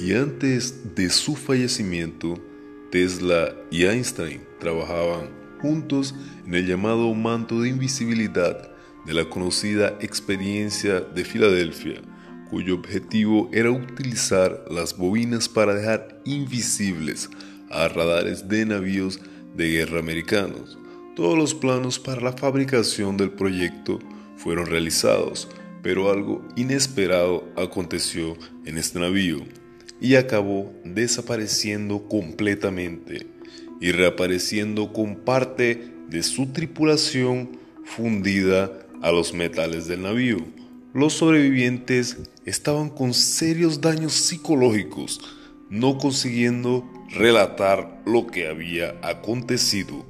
Y antes de su fallecimiento, Tesla y Einstein trabajaban juntos en el llamado manto de invisibilidad de la conocida experiencia de Filadelfia, cuyo objetivo era utilizar las bobinas para dejar invisibles a radares de navíos de guerra americanos. Todos los planos para la fabricación del proyecto fueron realizados, pero algo inesperado aconteció en este navío y acabó desapareciendo completamente y reapareciendo con parte de su tripulación fundida a los metales del navío. Los sobrevivientes estaban con serios daños psicológicos, no consiguiendo relatar lo que había acontecido.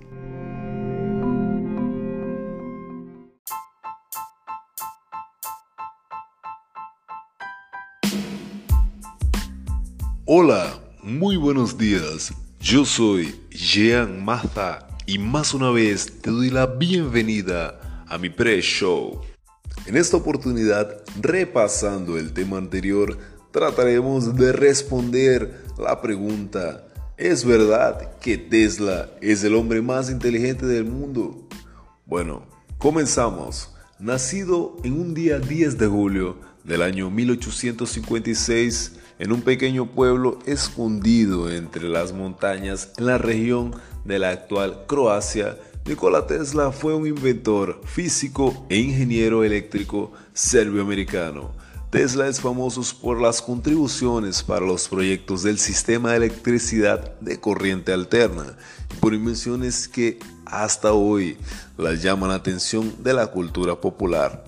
Hola, muy buenos días. Yo soy Jean Maza y más una vez te doy la bienvenida a mi pre-show. En esta oportunidad, repasando el tema anterior, trataremos de responder la pregunta, ¿es verdad que Tesla es el hombre más inteligente del mundo? Bueno, comenzamos. Nacido en un día 10 de julio del año 1856, en un pequeño pueblo escondido entre las montañas en la región de la actual Croacia, Nikola Tesla fue un inventor físico e ingeniero eléctrico serbio-americano. Tesla es famoso por las contribuciones para los proyectos del sistema de electricidad de corriente alterna y por invenciones que hasta hoy las llaman la atención de la cultura popular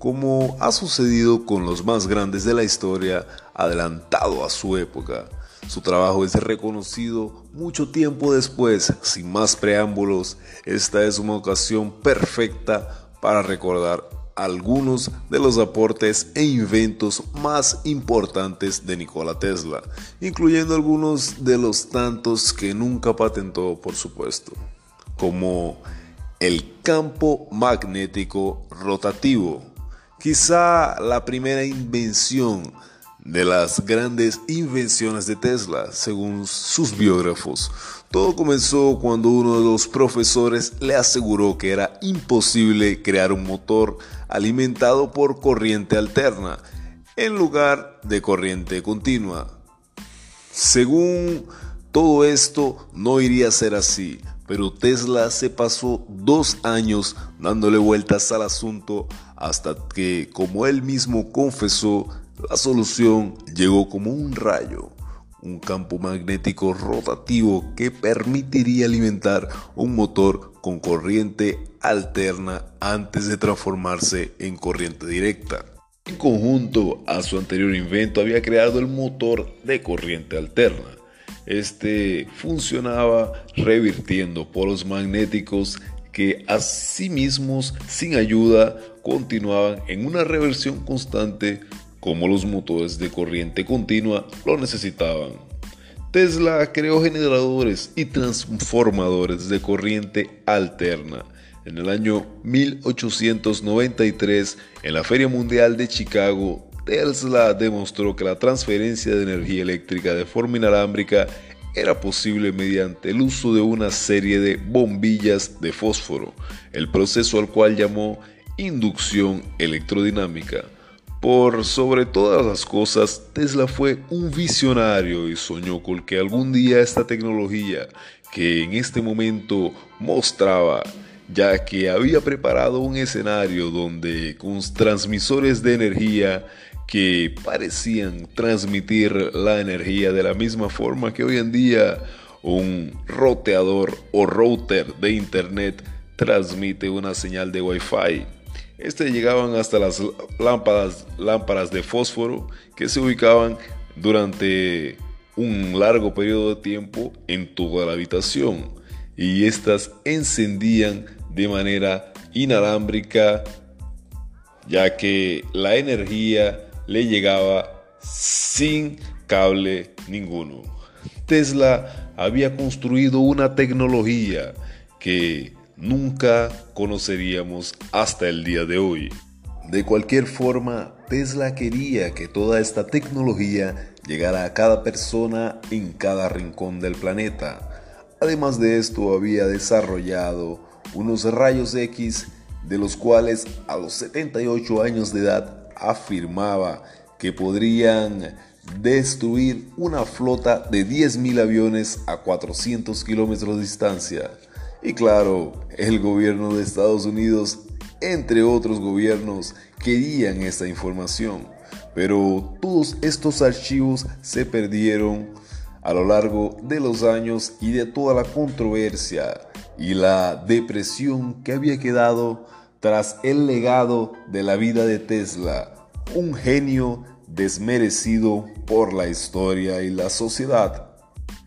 como ha sucedido con los más grandes de la historia, adelantado a su época. Su trabajo es reconocido mucho tiempo después, sin más preámbulos, esta es una ocasión perfecta para recordar algunos de los aportes e inventos más importantes de Nikola Tesla, incluyendo algunos de los tantos que nunca patentó, por supuesto, como el campo magnético rotativo, quizá la primera invención de las grandes invenciones de Tesla, según sus biógrafos. Todo comenzó cuando uno de los profesores le aseguró que era imposible crear un motor alimentado por corriente alterna en lugar de corriente continua. Según todo esto, no iría a ser así, pero Tesla se pasó dos años dándole vueltas al asunto hasta que, como él mismo confesó, la solución llegó como un rayo, un campo magnético rotativo que permitiría alimentar un motor con corriente alterna antes de transformarse en corriente directa. En conjunto a su anterior invento había creado el motor de corriente alterna. Este funcionaba revirtiendo polos magnéticos que a sí mismos sin ayuda continuaban en una reversión constante como los motores de corriente continua lo necesitaban. Tesla creó generadores y transformadores de corriente alterna. En el año 1893, en la Feria Mundial de Chicago, Tesla demostró que la transferencia de energía eléctrica de forma inalámbrica era posible mediante el uso de una serie de bombillas de fósforo, el proceso al cual llamó inducción electrodinámica. Por sobre todas las cosas, Tesla fue un visionario y soñó con que algún día esta tecnología, que en este momento mostraba, ya que había preparado un escenario donde con transmisores de energía que parecían transmitir la energía de la misma forma que hoy en día un roteador o router de internet transmite una señal de Wi-Fi. Este llegaban hasta las lámparas, lámparas de fósforo que se ubicaban durante un largo periodo de tiempo en toda la habitación y estas encendían de manera inalámbrica ya que la energía le llegaba sin cable ninguno. Tesla había construido una tecnología que nunca conoceríamos hasta el día de hoy. De cualquier forma, Tesla quería que toda esta tecnología llegara a cada persona en cada rincón del planeta. Además de esto, había desarrollado unos rayos X de los cuales a los 78 años de edad afirmaba que podrían destruir una flota de 10.000 aviones a 400 kilómetros de distancia. Y claro, el gobierno de Estados Unidos, entre otros gobiernos, querían esta información. Pero todos estos archivos se perdieron a lo largo de los años y de toda la controversia y la depresión que había quedado tras el legado de la vida de Tesla, un genio desmerecido por la historia y la sociedad.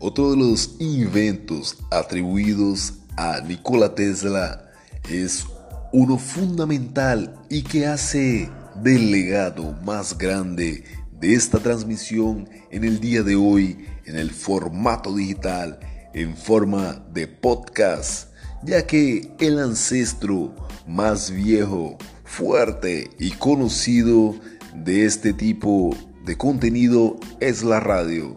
Otro de los inventos atribuidos a Nikola Tesla es uno fundamental y que hace del legado más grande de esta transmisión en el día de hoy en el formato digital en forma de podcast, ya que el ancestro más viejo, fuerte y conocido de este tipo de contenido es la radio.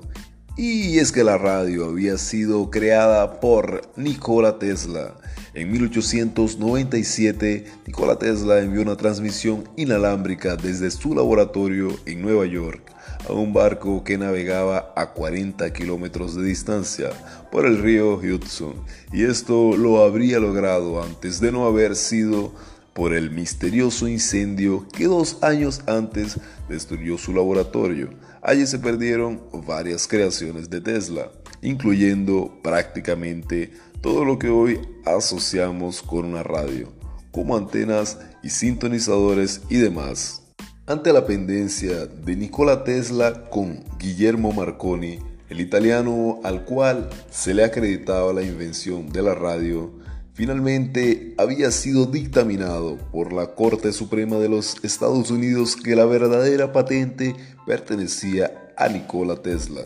Y es que la radio había sido creada por Nikola Tesla. En 1897, Nikola Tesla envió una transmisión inalámbrica desde su laboratorio en Nueva York a un barco que navegaba a 40 kilómetros de distancia por el río Hudson. Y esto lo habría logrado antes de no haber sido por el misterioso incendio que dos años antes destruyó su laboratorio. Allí se perdieron varias creaciones de Tesla, incluyendo prácticamente todo lo que hoy asociamos con una radio, como antenas y sintonizadores y demás. Ante la pendencia de Nikola Tesla con Guillermo Marconi, el italiano al cual se le acreditaba la invención de la radio, Finalmente, había sido dictaminado por la Corte Suprema de los Estados Unidos que la verdadera patente pertenecía a Nikola Tesla.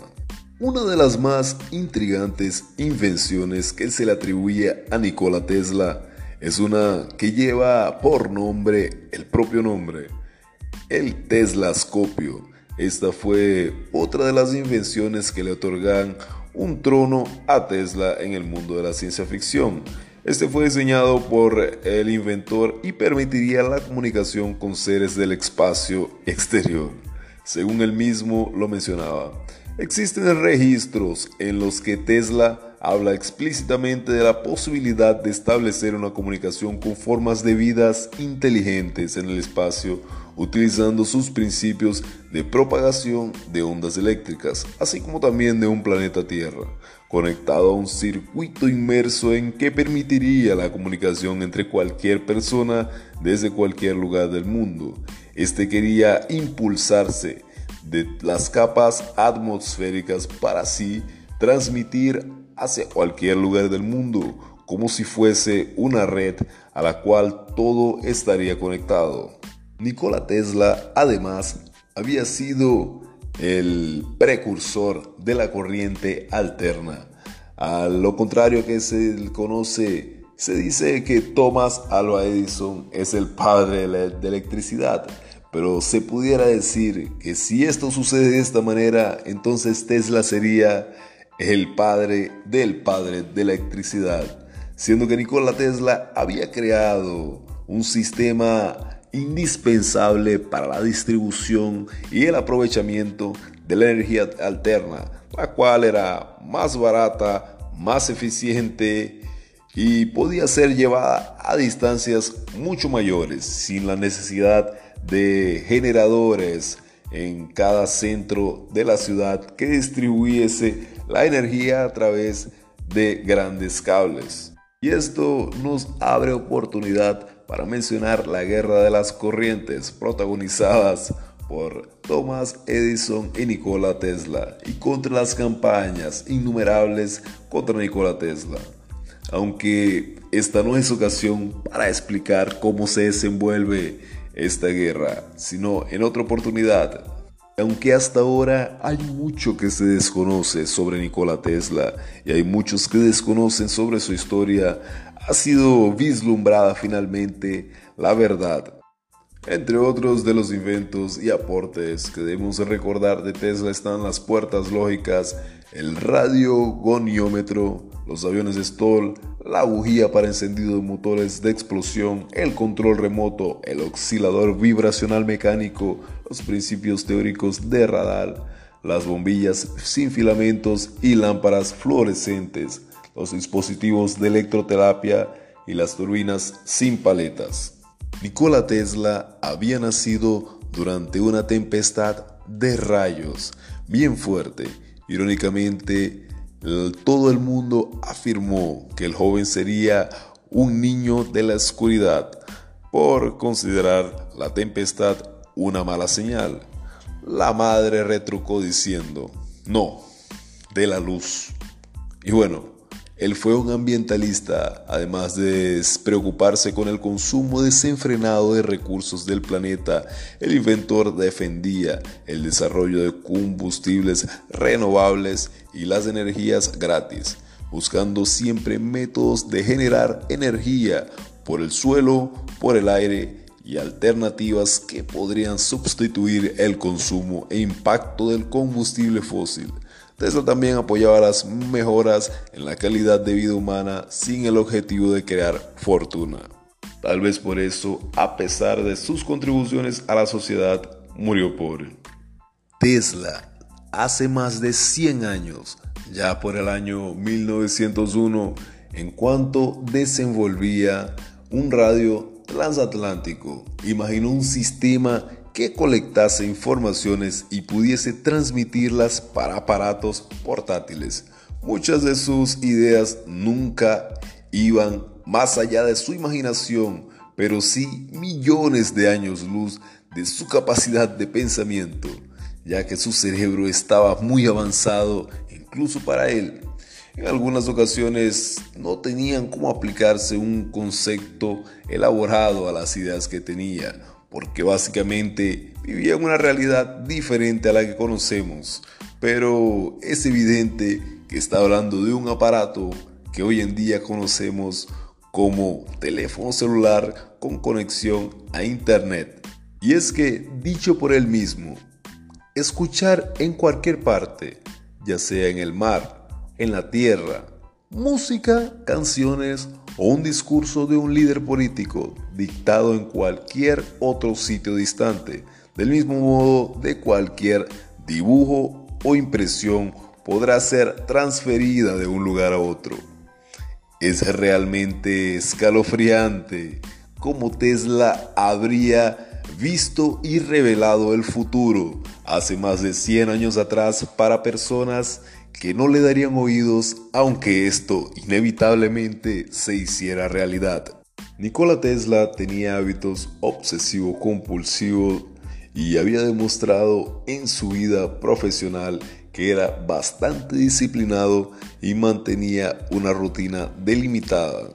Una de las más intrigantes invenciones que se le atribuye a Nikola Tesla es una que lleva por nombre el propio nombre, el Teslascopio. Esta fue otra de las invenciones que le otorgan un trono a Tesla en el mundo de la ciencia ficción este fue diseñado por el inventor y permitiría la comunicación con seres del espacio exterior, según él mismo lo mencionaba. Existen registros en los que Tesla habla explícitamente de la posibilidad de establecer una comunicación con formas de vidas inteligentes en el espacio utilizando sus principios de propagación de ondas eléctricas, así como también de un planeta Tierra, conectado a un circuito inmerso en que permitiría la comunicación entre cualquier persona desde cualquier lugar del mundo. Este quería impulsarse de las capas atmosféricas para así transmitir hacia cualquier lugar del mundo, como si fuese una red a la cual todo estaría conectado. Nikola Tesla además había sido el precursor de la corriente alterna. A lo contrario que se conoce, se dice que Thomas Alva Edison es el padre de la electricidad, pero se pudiera decir que si esto sucede de esta manera, entonces Tesla sería el padre del padre de la electricidad, siendo que Nikola Tesla había creado un sistema indispensable para la distribución y el aprovechamiento de la energía alterna, la cual era más barata, más eficiente y podía ser llevada a distancias mucho mayores sin la necesidad de generadores en cada centro de la ciudad que distribuyese la energía a través de grandes cables. Y esto nos abre oportunidad para mencionar la Guerra de las Corrientes protagonizadas por Thomas Edison y Nikola Tesla y contra las campañas innumerables contra Nikola Tesla. Aunque esta no es ocasión para explicar cómo se desenvuelve esta guerra, sino en otra oportunidad. Aunque hasta ahora hay mucho que se desconoce sobre Nikola Tesla y hay muchos que desconocen sobre su historia, ha sido vislumbrada finalmente la verdad. Entre otros de los inventos y aportes que debemos recordar de Tesla están las puertas lógicas, el radiogoniómetro, los aviones Stoll, la bujía para encendido de motores de explosión, el control remoto, el oscilador vibracional mecánico, los principios teóricos de radar, las bombillas sin filamentos y lámparas fluorescentes, los dispositivos de electroterapia y las turbinas sin paletas. Nikola Tesla había nacido durante una tempestad de rayos bien fuerte. Irónicamente, todo el mundo afirmó que el joven sería un niño de la oscuridad por considerar la tempestad una mala señal. La madre retrucó diciendo, no, de la luz. Y bueno, él fue un ambientalista, además de preocuparse con el consumo desenfrenado de recursos del planeta. El inventor defendía el desarrollo de combustibles renovables y las energías gratis, buscando siempre métodos de generar energía por el suelo, por el aire y alternativas que podrían sustituir el consumo e impacto del combustible fósil. Tesla también apoyaba las mejoras en la calidad de vida humana sin el objetivo de crear fortuna. Tal vez por eso, a pesar de sus contribuciones a la sociedad, murió pobre. Tesla, hace más de 100 años, ya por el año 1901, en cuanto desenvolvía un radio transatlántico, imaginó un sistema que colectase informaciones y pudiese transmitirlas para aparatos portátiles. Muchas de sus ideas nunca iban más allá de su imaginación, pero sí millones de años luz de su capacidad de pensamiento, ya que su cerebro estaba muy avanzado incluso para él. En algunas ocasiones no tenían cómo aplicarse un concepto elaborado a las ideas que tenía porque básicamente vivía en una realidad diferente a la que conocemos. Pero es evidente que está hablando de un aparato que hoy en día conocemos como teléfono celular con conexión a Internet. Y es que, dicho por él mismo, escuchar en cualquier parte, ya sea en el mar, en la tierra, música, canciones o un discurso de un líder político dictado en cualquier otro sitio distante. Del mismo modo, de cualquier dibujo o impresión podrá ser transferida de un lugar a otro. Es realmente escalofriante cómo Tesla habría visto y revelado el futuro hace más de 100 años atrás para personas que no le darían oídos aunque esto inevitablemente se hiciera realidad. Nikola Tesla tenía hábitos obsesivo-compulsivos y había demostrado en su vida profesional que era bastante disciplinado y mantenía una rutina delimitada.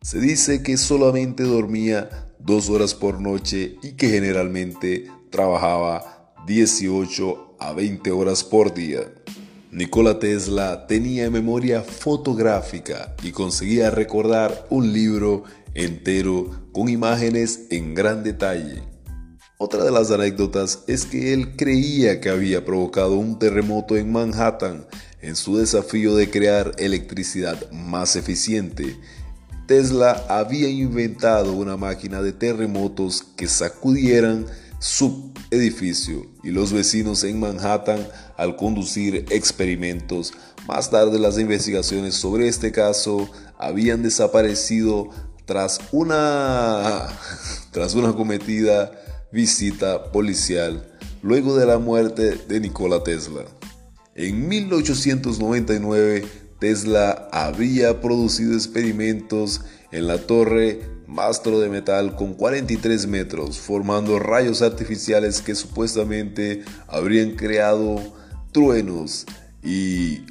Se dice que solamente dormía dos horas por noche y que generalmente trabajaba 18 a 20 horas por día. Nikola Tesla tenía memoria fotográfica y conseguía recordar un libro entero con imágenes en gran detalle. Otra de las anécdotas es que él creía que había provocado un terremoto en Manhattan en su desafío de crear electricidad más eficiente. Tesla había inventado una máquina de terremotos que sacudieran su edificio y los vecinos en Manhattan al conducir experimentos. Más tarde las investigaciones sobre este caso habían desaparecido tras una, tras una cometida visita policial luego de la muerte de Nikola Tesla. En 1899 Tesla había producido experimentos en la torre mastro de metal con 43 metros, formando rayos artificiales que supuestamente habrían creado truenos y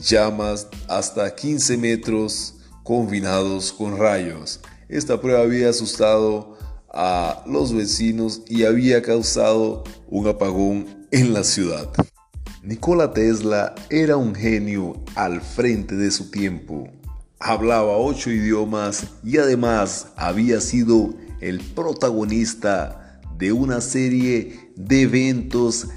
llamas hasta 15 metros combinados con rayos. Esta prueba había asustado a los vecinos y había causado un apagón en la ciudad. Nikola Tesla era un genio al frente de su tiempo hablaba ocho idiomas y además había sido el protagonista de una serie de eventos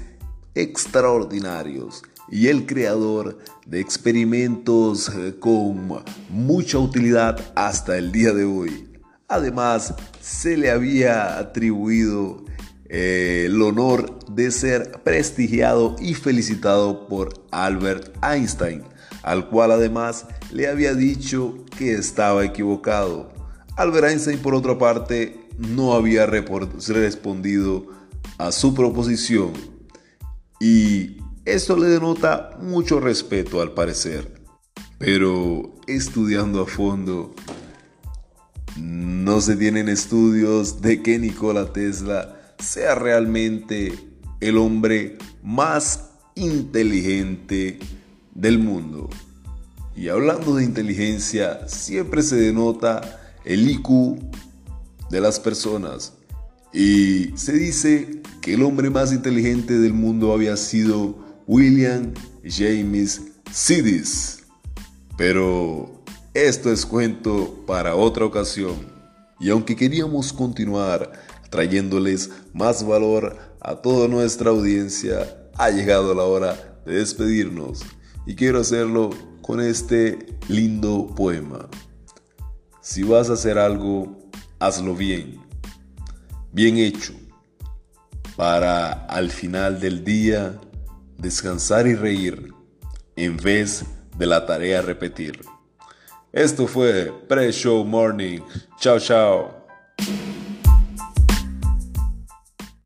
extraordinarios y el creador de experimentos eh, con mucha utilidad hasta el día de hoy. Además, se le había atribuido eh, el honor de ser prestigiado y felicitado por Albert Einstein, al cual además le había dicho que estaba equivocado. Albert Einstein, por otra parte, no había respondido a su proposición y esto le denota mucho respeto al parecer. Pero estudiando a fondo, no se tienen estudios de que Nikola Tesla sea realmente el hombre más inteligente del mundo. Y hablando de inteligencia, siempre se denota el IQ de las personas. Y se dice que el hombre más inteligente del mundo había sido William James Sidis. Pero esto es cuento para otra ocasión. Y aunque queríamos continuar trayéndoles más valor a toda nuestra audiencia, ha llegado la hora de despedirnos. Y quiero hacerlo con este lindo poema. Si vas a hacer algo, hazlo bien, bien hecho, para al final del día descansar y reír en vez de la tarea repetir. Esto fue Pre-Show Morning. Chao, chao.